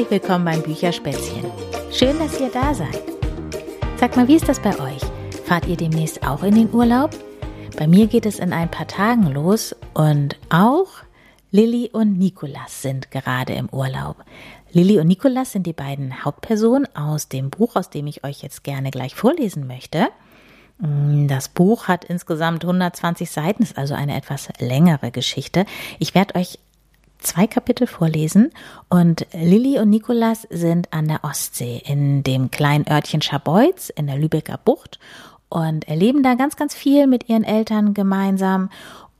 Herzlich willkommen beim Bücherspätzchen. Schön, dass ihr da seid. Sag mal, wie ist das bei euch? Fahrt ihr demnächst auch in den Urlaub? Bei mir geht es in ein paar Tagen los und auch Lilly und Nikolas sind gerade im Urlaub. Lilly und Nikolas sind die beiden Hauptpersonen aus dem Buch, aus dem ich euch jetzt gerne gleich vorlesen möchte. Das Buch hat insgesamt 120 Seiten, ist also eine etwas längere Geschichte. Ich werde euch zwei Kapitel vorlesen und Lilly und Nikolas sind an der Ostsee in dem kleinen Örtchen Scharbeutz in der Lübecker Bucht und erleben da ganz, ganz viel mit ihren Eltern gemeinsam.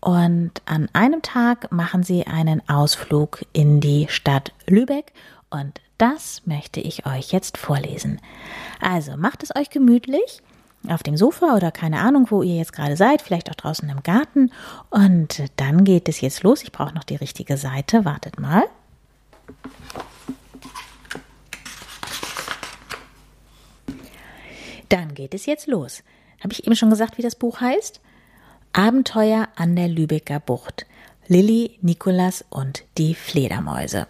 Und an einem Tag machen sie einen Ausflug in die Stadt Lübeck und das möchte ich euch jetzt vorlesen. Also macht es euch gemütlich auf dem Sofa oder keine Ahnung, wo ihr jetzt gerade seid, vielleicht auch draußen im Garten. Und dann geht es jetzt los. Ich brauche noch die richtige Seite. Wartet mal. Dann geht es jetzt los. Habe ich eben schon gesagt, wie das Buch heißt? Abenteuer an der Lübecker Bucht. Lilly, Nikolas und die Fledermäuse.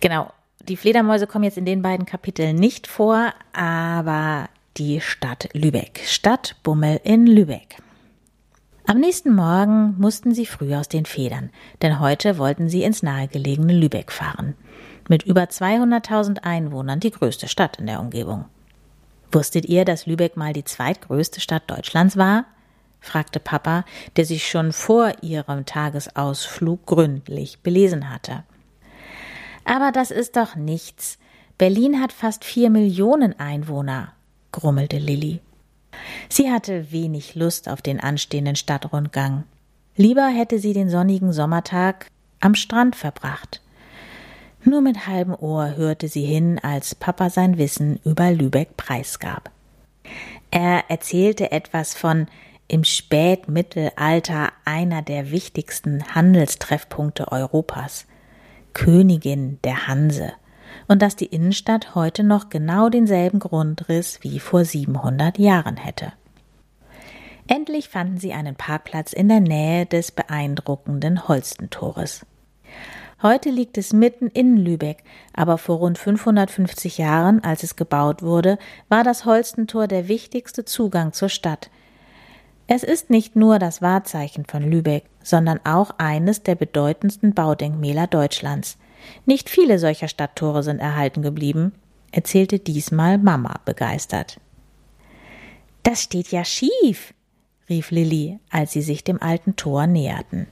Genau, die Fledermäuse kommen jetzt in den beiden Kapiteln nicht vor, aber die Stadt Lübeck. Stadtbummel in Lübeck. Am nächsten Morgen mussten sie früh aus den Federn, denn heute wollten sie ins nahegelegene Lübeck fahren. Mit über 200.000 Einwohnern die größte Stadt in der Umgebung. Wusstet ihr, dass Lübeck mal die zweitgrößte Stadt Deutschlands war? fragte Papa, der sich schon vor ihrem Tagesausflug gründlich belesen hatte. Aber das ist doch nichts. Berlin hat fast vier Millionen Einwohner grummelte Lilly. Sie hatte wenig Lust auf den anstehenden Stadtrundgang. Lieber hätte sie den sonnigen Sommertag am Strand verbracht. Nur mit halbem Ohr hörte sie hin, als Papa sein Wissen über Lübeck preisgab. Er erzählte etwas von im Spätmittelalter einer der wichtigsten Handelstreffpunkte Europas, Königin der Hanse und dass die Innenstadt heute noch genau denselben Grundriss wie vor 700 Jahren hätte. Endlich fanden sie einen Parkplatz in der Nähe des beeindruckenden Holstentores. Heute liegt es mitten in Lübeck, aber vor rund 550 Jahren, als es gebaut wurde, war das Holstentor der wichtigste Zugang zur Stadt. Es ist nicht nur das Wahrzeichen von Lübeck, sondern auch eines der bedeutendsten Baudenkmäler Deutschlands. Nicht viele solcher Stadttore sind erhalten geblieben, erzählte diesmal Mama begeistert. Das steht ja schief, rief Lilly, als sie sich dem alten Tor näherten.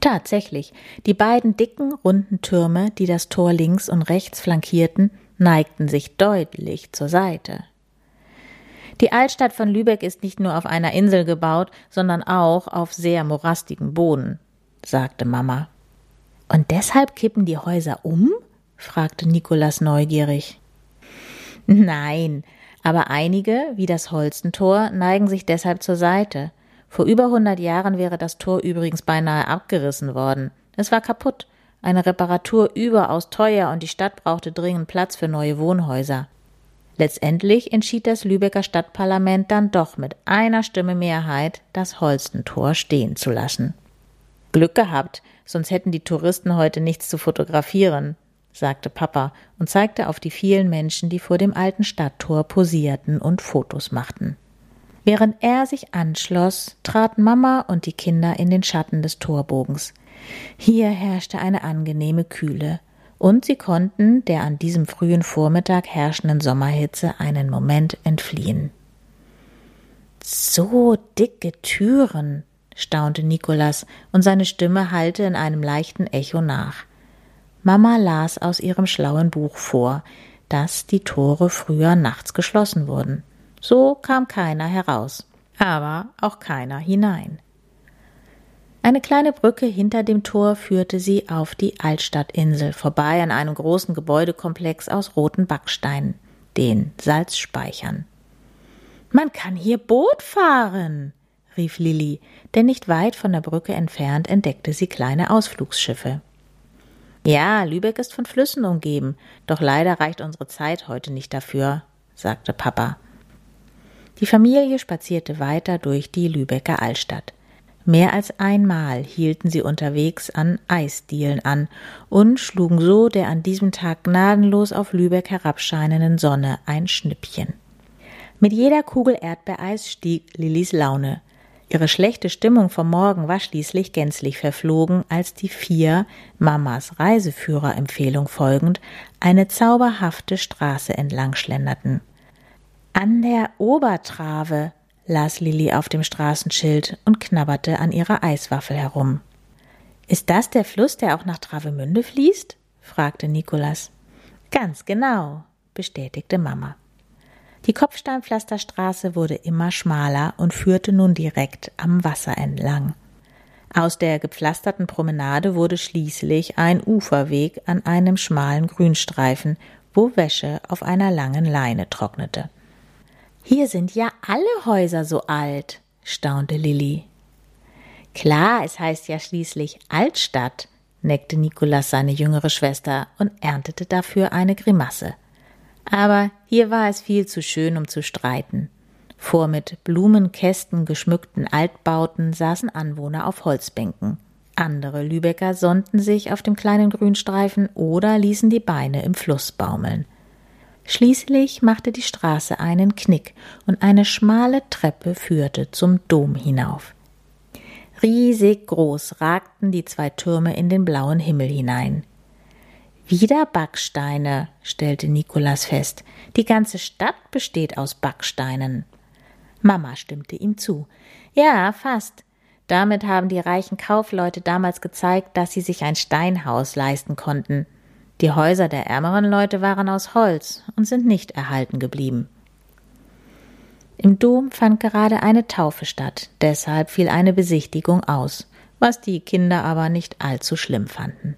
Tatsächlich, die beiden dicken, runden Türme, die das Tor links und rechts flankierten, neigten sich deutlich zur Seite. Die Altstadt von Lübeck ist nicht nur auf einer Insel gebaut, sondern auch auf sehr morastigem Boden, sagte Mama. Und deshalb kippen die Häuser um? fragte Nikolas neugierig. Nein, aber einige, wie das Holstentor, neigen sich deshalb zur Seite. Vor über hundert Jahren wäre das Tor übrigens beinahe abgerissen worden. Es war kaputt, eine Reparatur überaus teuer und die Stadt brauchte dringend Platz für neue Wohnhäuser. Letztendlich entschied das Lübecker Stadtparlament dann doch mit einer Stimme Mehrheit, das Holstentor stehen zu lassen. Glück gehabt, sonst hätten die Touristen heute nichts zu fotografieren, sagte Papa und zeigte auf die vielen Menschen, die vor dem alten Stadttor posierten und Fotos machten. Während er sich anschloss, traten Mama und die Kinder in den Schatten des Torbogens. Hier herrschte eine angenehme Kühle, und sie konnten der an diesem frühen Vormittag herrschenden Sommerhitze einen Moment entfliehen. So dicke Türen, staunte Nikolas, und seine Stimme hallte in einem leichten Echo nach. Mama las aus ihrem schlauen Buch vor, dass die Tore früher nachts geschlossen wurden. So kam keiner heraus, aber auch keiner hinein. Eine kleine Brücke hinter dem Tor führte sie auf die Altstadtinsel vorbei an einem großen Gebäudekomplex aus roten Backsteinen, den Salzspeichern. Man kann hier Boot fahren, rief Lilli, denn nicht weit von der Brücke entfernt entdeckte sie kleine Ausflugsschiffe. Ja, Lübeck ist von Flüssen umgeben, doch leider reicht unsere Zeit heute nicht dafür, sagte Papa. Die Familie spazierte weiter durch die Lübecker Altstadt. Mehr als einmal hielten sie unterwegs an Eisdielen an und schlugen so der an diesem Tag gnadenlos auf Lübeck herabscheinenden Sonne ein Schnippchen. Mit jeder Kugel Erdbeereis stieg Lillis Laune. Ihre schlechte Stimmung vom Morgen war schließlich gänzlich verflogen, als die vier, Mamas Reiseführerempfehlung folgend, eine zauberhafte Straße entlang schlenderten. An der Obertrave las Lilli auf dem Straßenschild und knabberte an ihrer Eiswaffel herum. Ist das der Fluss, der auch nach Travemünde fließt? fragte Nikolas. Ganz genau, bestätigte Mama. Die Kopfsteinpflasterstraße wurde immer schmaler und führte nun direkt am Wasser entlang. Aus der gepflasterten Promenade wurde schließlich ein Uferweg an einem schmalen Grünstreifen, wo Wäsche auf einer langen Leine trocknete. Hier sind ja alle Häuser so alt, staunte Lilli. Klar, es heißt ja schließlich Altstadt, neckte Nikolas seine jüngere Schwester und erntete dafür eine Grimasse. Aber hier war es viel zu schön, um zu streiten. Vor mit Blumenkästen geschmückten Altbauten saßen Anwohner auf Holzbänken. Andere Lübecker sonnten sich auf dem kleinen Grünstreifen oder ließen die Beine im Fluss baumeln. Schließlich machte die Straße einen Knick und eine schmale Treppe führte zum Dom hinauf. Riesig groß ragten die zwei Türme in den blauen Himmel hinein. Wieder Backsteine, stellte Nikolas fest. Die ganze Stadt besteht aus Backsteinen. Mama stimmte ihm zu. Ja, fast. Damit haben die reichen Kaufleute damals gezeigt, dass sie sich ein Steinhaus leisten konnten. Die Häuser der ärmeren Leute waren aus Holz und sind nicht erhalten geblieben. Im Dom fand gerade eine Taufe statt, deshalb fiel eine Besichtigung aus, was die Kinder aber nicht allzu schlimm fanden.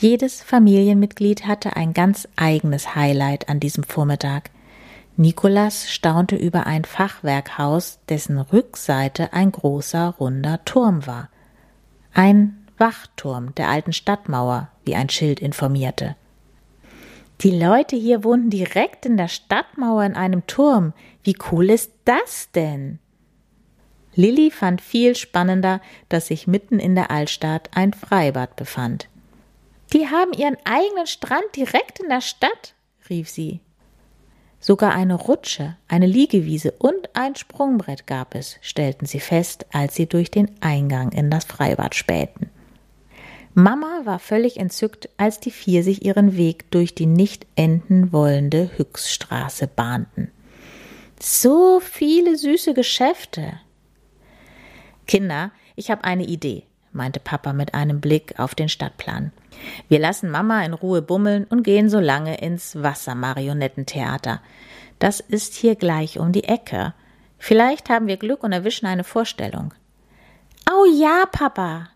Jedes Familienmitglied hatte ein ganz eigenes Highlight an diesem Vormittag. Nikolas staunte über ein Fachwerkhaus, dessen Rückseite ein großer runder Turm war. Ein Wachturm der alten Stadtmauer, wie ein Schild informierte. Die Leute hier wohnten direkt in der Stadtmauer in einem Turm. Wie cool ist das denn? Lilli fand viel spannender, dass sich mitten in der Altstadt ein Freibad befand. Die haben ihren eigenen Strand direkt in der Stadt, rief sie. Sogar eine Rutsche, eine Liegewiese und ein Sprungbrett gab es, stellten sie fest, als sie durch den Eingang in das Freibad spähten. Mama war völlig entzückt, als die vier sich ihren Weg durch die nicht enden wollende Hüchsstraße bahnten. So viele süße Geschäfte. Kinder, ich habe eine Idee, meinte Papa mit einem Blick auf den Stadtplan. Wir lassen Mama in Ruhe bummeln und gehen so lange ins Wassermarionettentheater. Das ist hier gleich um die Ecke. Vielleicht haben wir Glück und erwischen eine Vorstellung. Oh ja, Papa,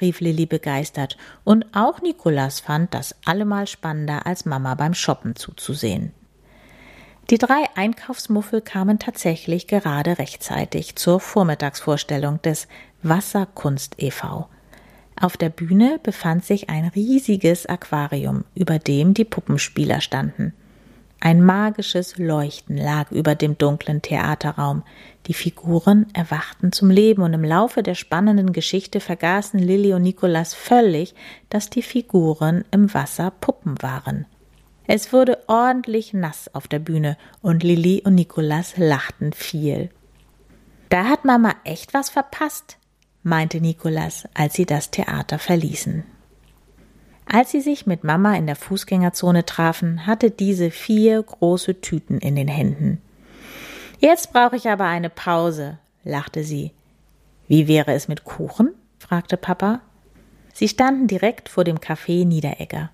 rief Lilli begeistert, und auch Nikolas fand das allemal spannender, als Mama beim Shoppen zuzusehen. Die drei Einkaufsmuffel kamen tatsächlich gerade rechtzeitig zur Vormittagsvorstellung des Wasserkunst e.V. Auf der Bühne befand sich ein riesiges Aquarium, über dem die Puppenspieler standen. Ein magisches Leuchten lag über dem dunklen Theaterraum. Die Figuren erwachten zum Leben und im Laufe der spannenden Geschichte vergaßen Lilly und Nikolas völlig, dass die Figuren im Wasser Puppen waren. Es wurde ordentlich nass auf der Bühne und Lilly und Nikolas lachten viel. Da hat Mama echt was verpasst, meinte Nikolas, als sie das Theater verließen. Als sie sich mit Mama in der Fußgängerzone trafen, hatte diese vier große Tüten in den Händen. Jetzt brauche ich aber eine Pause, lachte sie. Wie wäre es mit Kuchen? fragte Papa. Sie standen direkt vor dem Café Niederegger.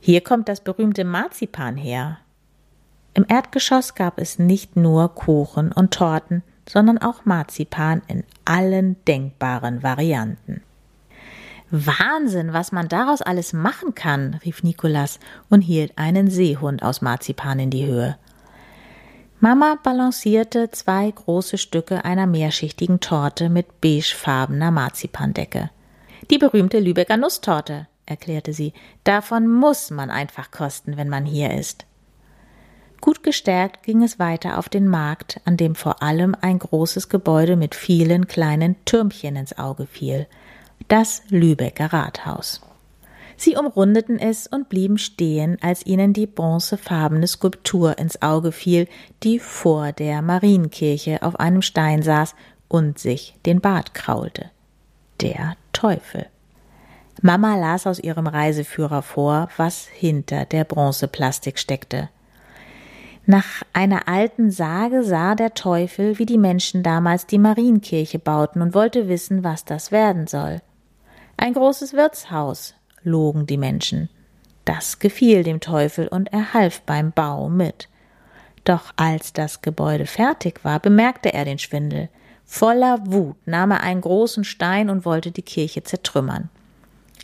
Hier kommt das berühmte Marzipan her. Im Erdgeschoss gab es nicht nur Kuchen und Torten, sondern auch Marzipan in allen denkbaren Varianten. Wahnsinn, was man daraus alles machen kann, rief Nikolas und hielt einen Seehund aus Marzipan in die Höhe. Mama balancierte zwei große Stücke einer mehrschichtigen Torte mit beigefarbener Marzipandecke. Die berühmte Lübecker Nusstorte, erklärte sie. Davon muss man einfach kosten, wenn man hier ist. Gut gestärkt ging es weiter auf den Markt, an dem vor allem ein großes Gebäude mit vielen kleinen Türmchen ins Auge fiel, das Lübecker Rathaus. Sie umrundeten es und blieben stehen, als ihnen die bronzefarbene Skulptur ins Auge fiel, die vor der Marienkirche auf einem Stein saß und sich den Bart kraulte. Der Teufel. Mama las aus ihrem Reiseführer vor, was hinter der Bronzeplastik steckte. Nach einer alten Sage sah der Teufel, wie die Menschen damals die Marienkirche bauten und wollte wissen, was das werden soll. Ein großes Wirtshaus, logen die Menschen. Das gefiel dem Teufel und er half beim Bau mit. Doch als das Gebäude fertig war, bemerkte er den Schwindel. Voller Wut nahm er einen großen Stein und wollte die Kirche zertrümmern.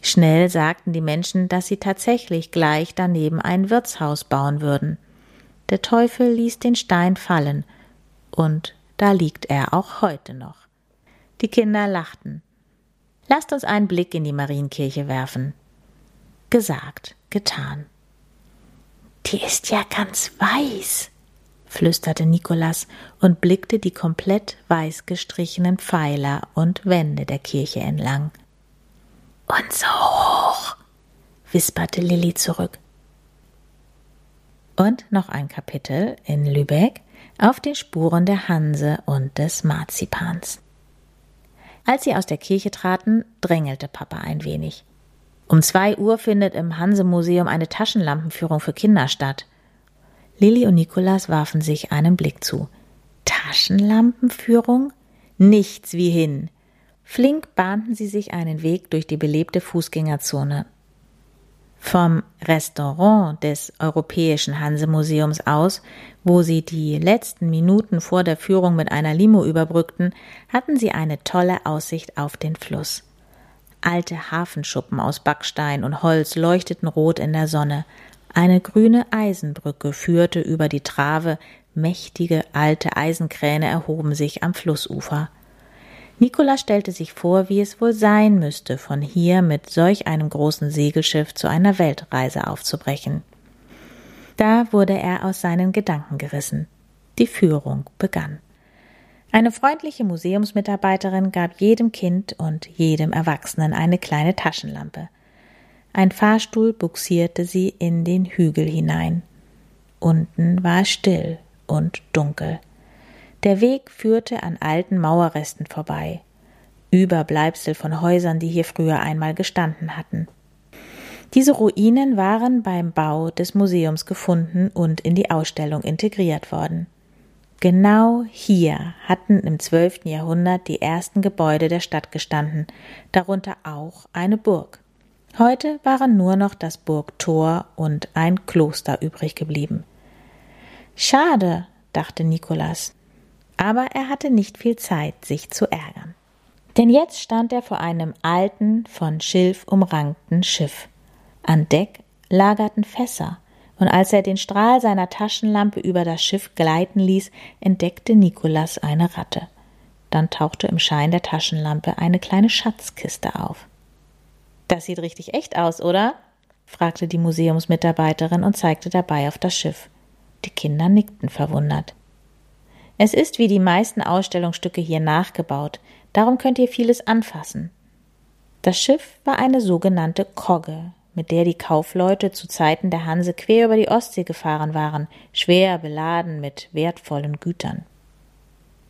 Schnell sagten die Menschen, dass sie tatsächlich gleich daneben ein Wirtshaus bauen würden. Der Teufel ließ den Stein fallen, und da liegt er auch heute noch. Die Kinder lachten. Lasst uns einen Blick in die Marienkirche werfen. Gesagt, getan. Die ist ja ganz weiß, flüsterte Nikolas und blickte die komplett weiß gestrichenen Pfeiler und Wände der Kirche entlang. Und so hoch, wisperte Lilli zurück. Und noch ein Kapitel in Lübeck auf den Spuren der Hanse und des Marzipans. Als sie aus der Kirche traten, drängelte Papa ein wenig. Um zwei Uhr findet im Hanse-Museum eine Taschenlampenführung für Kinder statt. Lilli und Nikolas warfen sich einen Blick zu. Taschenlampenführung? Nichts wie hin. Flink bahnten sie sich einen Weg durch die belebte Fußgängerzone. Vom Restaurant des Europäischen Hanse-Museums aus, wo sie die letzten Minuten vor der Führung mit einer Limo überbrückten, hatten sie eine tolle Aussicht auf den Fluss. Alte Hafenschuppen aus Backstein und Holz leuchteten rot in der Sonne. Eine grüne Eisenbrücke führte über die Trave, mächtige alte Eisenkräne erhoben sich am Flussufer. Nikola stellte sich vor, wie es wohl sein müsste, von hier mit solch einem großen Segelschiff zu einer Weltreise aufzubrechen. Da wurde er aus seinen Gedanken gerissen. Die Führung begann. Eine freundliche Museumsmitarbeiterin gab jedem Kind und jedem Erwachsenen eine kleine Taschenlampe. Ein Fahrstuhl buxierte sie in den Hügel hinein. Unten war es still und dunkel. Der Weg führte an alten Mauerresten vorbei, Überbleibsel von Häusern, die hier früher einmal gestanden hatten. Diese Ruinen waren beim Bau des Museums gefunden und in die Ausstellung integriert worden. Genau hier hatten im zwölften Jahrhundert die ersten Gebäude der Stadt gestanden, darunter auch eine Burg. Heute waren nur noch das Burgtor und ein Kloster übrig geblieben. Schade, dachte Nikolas, aber er hatte nicht viel Zeit, sich zu ärgern. Denn jetzt stand er vor einem alten, von Schilf umrankten Schiff. An Deck lagerten Fässer, und als er den Strahl seiner Taschenlampe über das Schiff gleiten ließ, entdeckte Nikolas eine Ratte. Dann tauchte im Schein der Taschenlampe eine kleine Schatzkiste auf. Das sieht richtig echt aus, oder? fragte die Museumsmitarbeiterin und zeigte dabei auf das Schiff. Die Kinder nickten verwundert. Es ist wie die meisten Ausstellungsstücke hier nachgebaut, darum könnt ihr vieles anfassen. Das Schiff war eine sogenannte Kogge, mit der die Kaufleute zu Zeiten der Hanse quer über die Ostsee gefahren waren, schwer beladen mit wertvollen Gütern.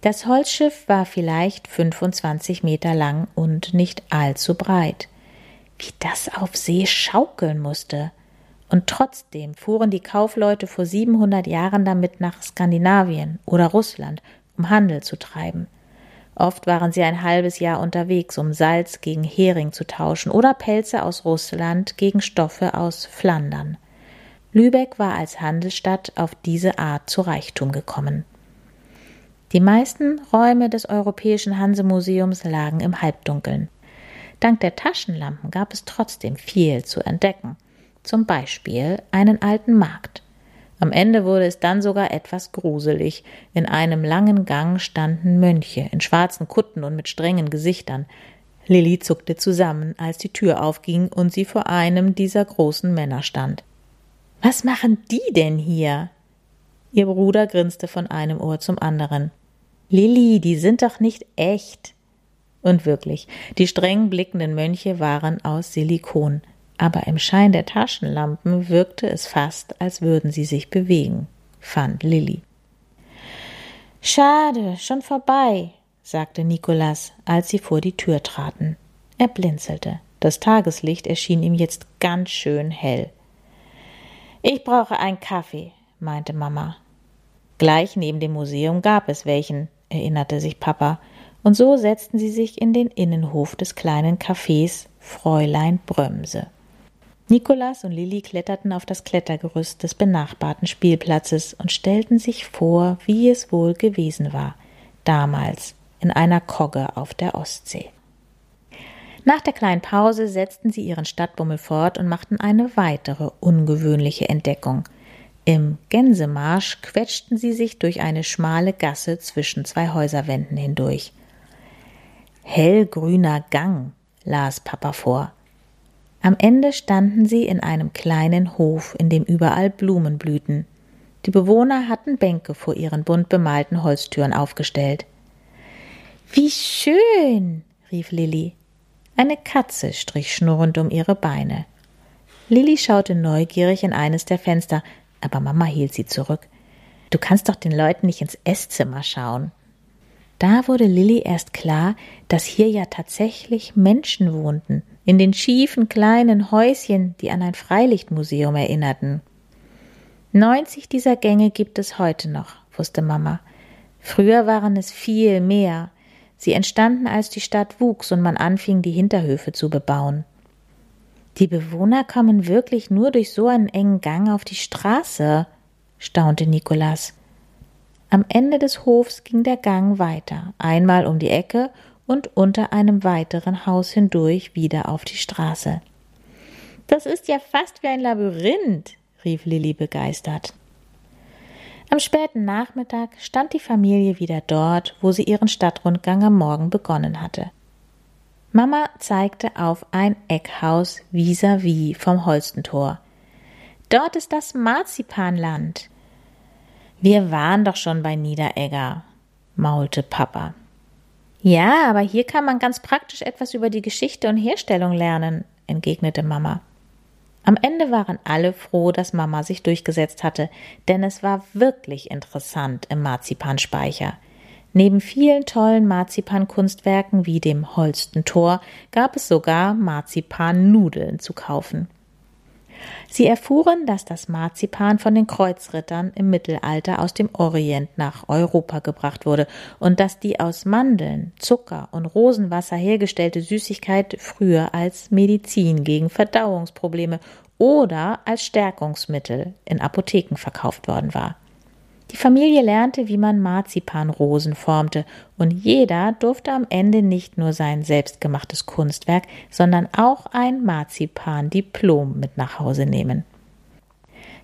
Das Holzschiff war vielleicht 25 Meter lang und nicht allzu breit. Wie das auf See schaukeln musste. Und trotzdem fuhren die Kaufleute vor 700 Jahren damit nach Skandinavien oder Russland, um Handel zu treiben. Oft waren sie ein halbes Jahr unterwegs, um Salz gegen Hering zu tauschen oder Pelze aus Russland gegen Stoffe aus Flandern. Lübeck war als Handelsstadt auf diese Art zu Reichtum gekommen. Die meisten Räume des Europäischen Hansemuseums lagen im Halbdunkeln. Dank der Taschenlampen gab es trotzdem viel zu entdecken zum Beispiel einen alten Markt. Am Ende wurde es dann sogar etwas gruselig. In einem langen Gang standen Mönche in schwarzen Kutten und mit strengen Gesichtern. Lilli zuckte zusammen, als die Tür aufging und sie vor einem dieser großen Männer stand. Was machen die denn hier? Ihr Bruder grinste von einem Ohr zum anderen. Lilli, die sind doch nicht echt. Und wirklich, die streng blickenden Mönche waren aus Silikon, aber im Schein der Taschenlampen wirkte es fast, als würden sie sich bewegen, fand Lilli. Schade, schon vorbei, sagte Nikolas, als sie vor die Tür traten. Er blinzelte. Das Tageslicht erschien ihm jetzt ganz schön hell. Ich brauche einen Kaffee, meinte Mama. Gleich neben dem Museum gab es welchen, erinnerte sich Papa, und so setzten sie sich in den Innenhof des kleinen Cafés Fräulein Brömse. Nikolas und Lilli kletterten auf das Klettergerüst des benachbarten Spielplatzes und stellten sich vor, wie es wohl gewesen war, damals in einer Kogge auf der Ostsee. Nach der kleinen Pause setzten sie ihren Stadtbummel fort und machten eine weitere ungewöhnliche Entdeckung. Im Gänsemarsch quetschten sie sich durch eine schmale Gasse zwischen zwei Häuserwänden hindurch. Hellgrüner Gang, las Papa vor. Am Ende standen sie in einem kleinen Hof, in dem überall Blumen blühten. Die Bewohner hatten Bänke vor ihren bunt bemalten Holztüren aufgestellt. Wie schön, rief Lilli. Eine Katze strich schnurrend um ihre Beine. Lilli schaute neugierig in eines der Fenster, aber Mama hielt sie zurück. Du kannst doch den Leuten nicht ins Esszimmer schauen. Da wurde Lilli erst klar, dass hier ja tatsächlich Menschen wohnten, in den schiefen kleinen Häuschen, die an ein Freilichtmuseum erinnerten. Neunzig dieser Gänge gibt es heute noch, wusste Mama. Früher waren es viel mehr. Sie entstanden, als die Stadt wuchs und man anfing, die Hinterhöfe zu bebauen. Die Bewohner kommen wirklich nur durch so einen engen Gang auf die Straße, staunte Nikolas. Am Ende des Hofs ging der Gang weiter, einmal um die Ecke und unter einem weiteren Haus hindurch wieder auf die Straße. Das ist ja fast wie ein Labyrinth, rief Lilli begeistert. Am späten Nachmittag stand die Familie wieder dort, wo sie ihren Stadtrundgang am Morgen begonnen hatte. Mama zeigte auf ein Eckhaus vis-à-vis -vis vom Holstentor. Dort ist das Marzipanland. Wir waren doch schon bei Niederegger, maulte Papa. Ja, aber hier kann man ganz praktisch etwas über die Geschichte und Herstellung lernen, entgegnete Mama. Am Ende waren alle froh, dass Mama sich durchgesetzt hatte, denn es war wirklich interessant im Marzipanspeicher. Neben vielen tollen Marzipankunstwerken wie dem Holstentor gab es sogar Marzipannudeln zu kaufen. Sie erfuhren, dass das Marzipan von den Kreuzrittern im Mittelalter aus dem Orient nach Europa gebracht wurde und dass die aus Mandeln, Zucker und Rosenwasser hergestellte Süßigkeit früher als Medizin gegen Verdauungsprobleme oder als Stärkungsmittel in Apotheken verkauft worden war. Die Familie lernte, wie man Marzipanrosen formte, und jeder durfte am Ende nicht nur sein selbstgemachtes Kunstwerk, sondern auch ein Marzipan-Diplom mit nach Hause nehmen.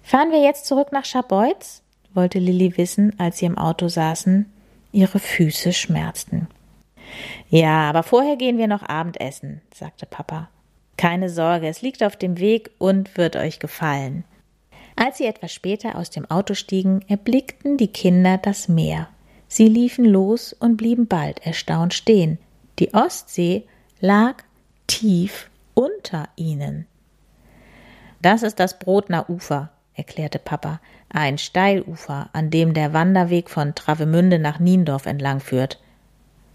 Fahren wir jetzt zurück nach Scharbeutz? wollte Lilli wissen, als sie im Auto saßen. Ihre Füße schmerzten. Ja, aber vorher gehen wir noch Abendessen, sagte Papa. Keine Sorge, es liegt auf dem Weg und wird euch gefallen. Als sie etwas später aus dem Auto stiegen, erblickten die Kinder das Meer. Sie liefen los und blieben bald erstaunt stehen. Die Ostsee lag tief unter ihnen. Das ist das Brotner Ufer, erklärte Papa, ein Steilufer, an dem der Wanderweg von Travemünde nach Niendorf entlang führt.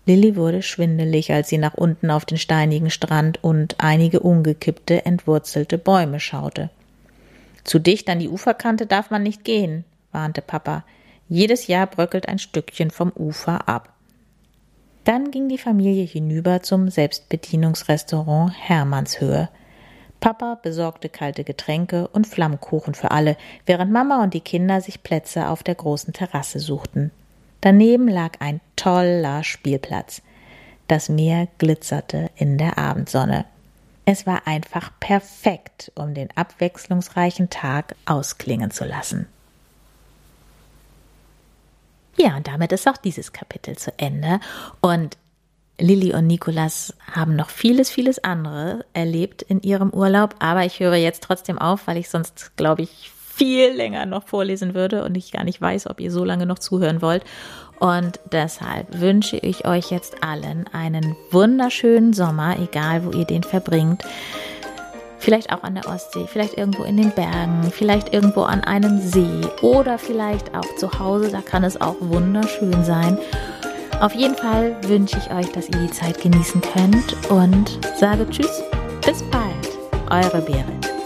Lilli wurde schwindelig, als sie nach unten auf den steinigen Strand und einige umgekippte, entwurzelte Bäume schaute. Zu dicht an die Uferkante darf man nicht gehen, warnte Papa. Jedes Jahr bröckelt ein Stückchen vom Ufer ab. Dann ging die Familie hinüber zum Selbstbedienungsrestaurant Hermannshöhe. Papa besorgte kalte Getränke und Flammkuchen für alle, während Mama und die Kinder sich Plätze auf der großen Terrasse suchten. Daneben lag ein toller Spielplatz. Das Meer glitzerte in der Abendsonne. Es war einfach perfekt, um den abwechslungsreichen Tag ausklingen zu lassen. Ja, und damit ist auch dieses Kapitel zu Ende. Und Lilly und Nikolas haben noch vieles, vieles andere erlebt in ihrem Urlaub, aber ich höre jetzt trotzdem auf, weil ich sonst, glaube ich, viel länger noch vorlesen würde und ich gar nicht weiß, ob ihr so lange noch zuhören wollt. Und deshalb wünsche ich euch jetzt allen einen wunderschönen Sommer, egal wo ihr den verbringt. Vielleicht auch an der Ostsee, vielleicht irgendwo in den Bergen, vielleicht irgendwo an einem See oder vielleicht auch zu Hause. Da kann es auch wunderschön sein. Auf jeden Fall wünsche ich euch, dass ihr die Zeit genießen könnt und sage Tschüss, bis bald, eure Berit.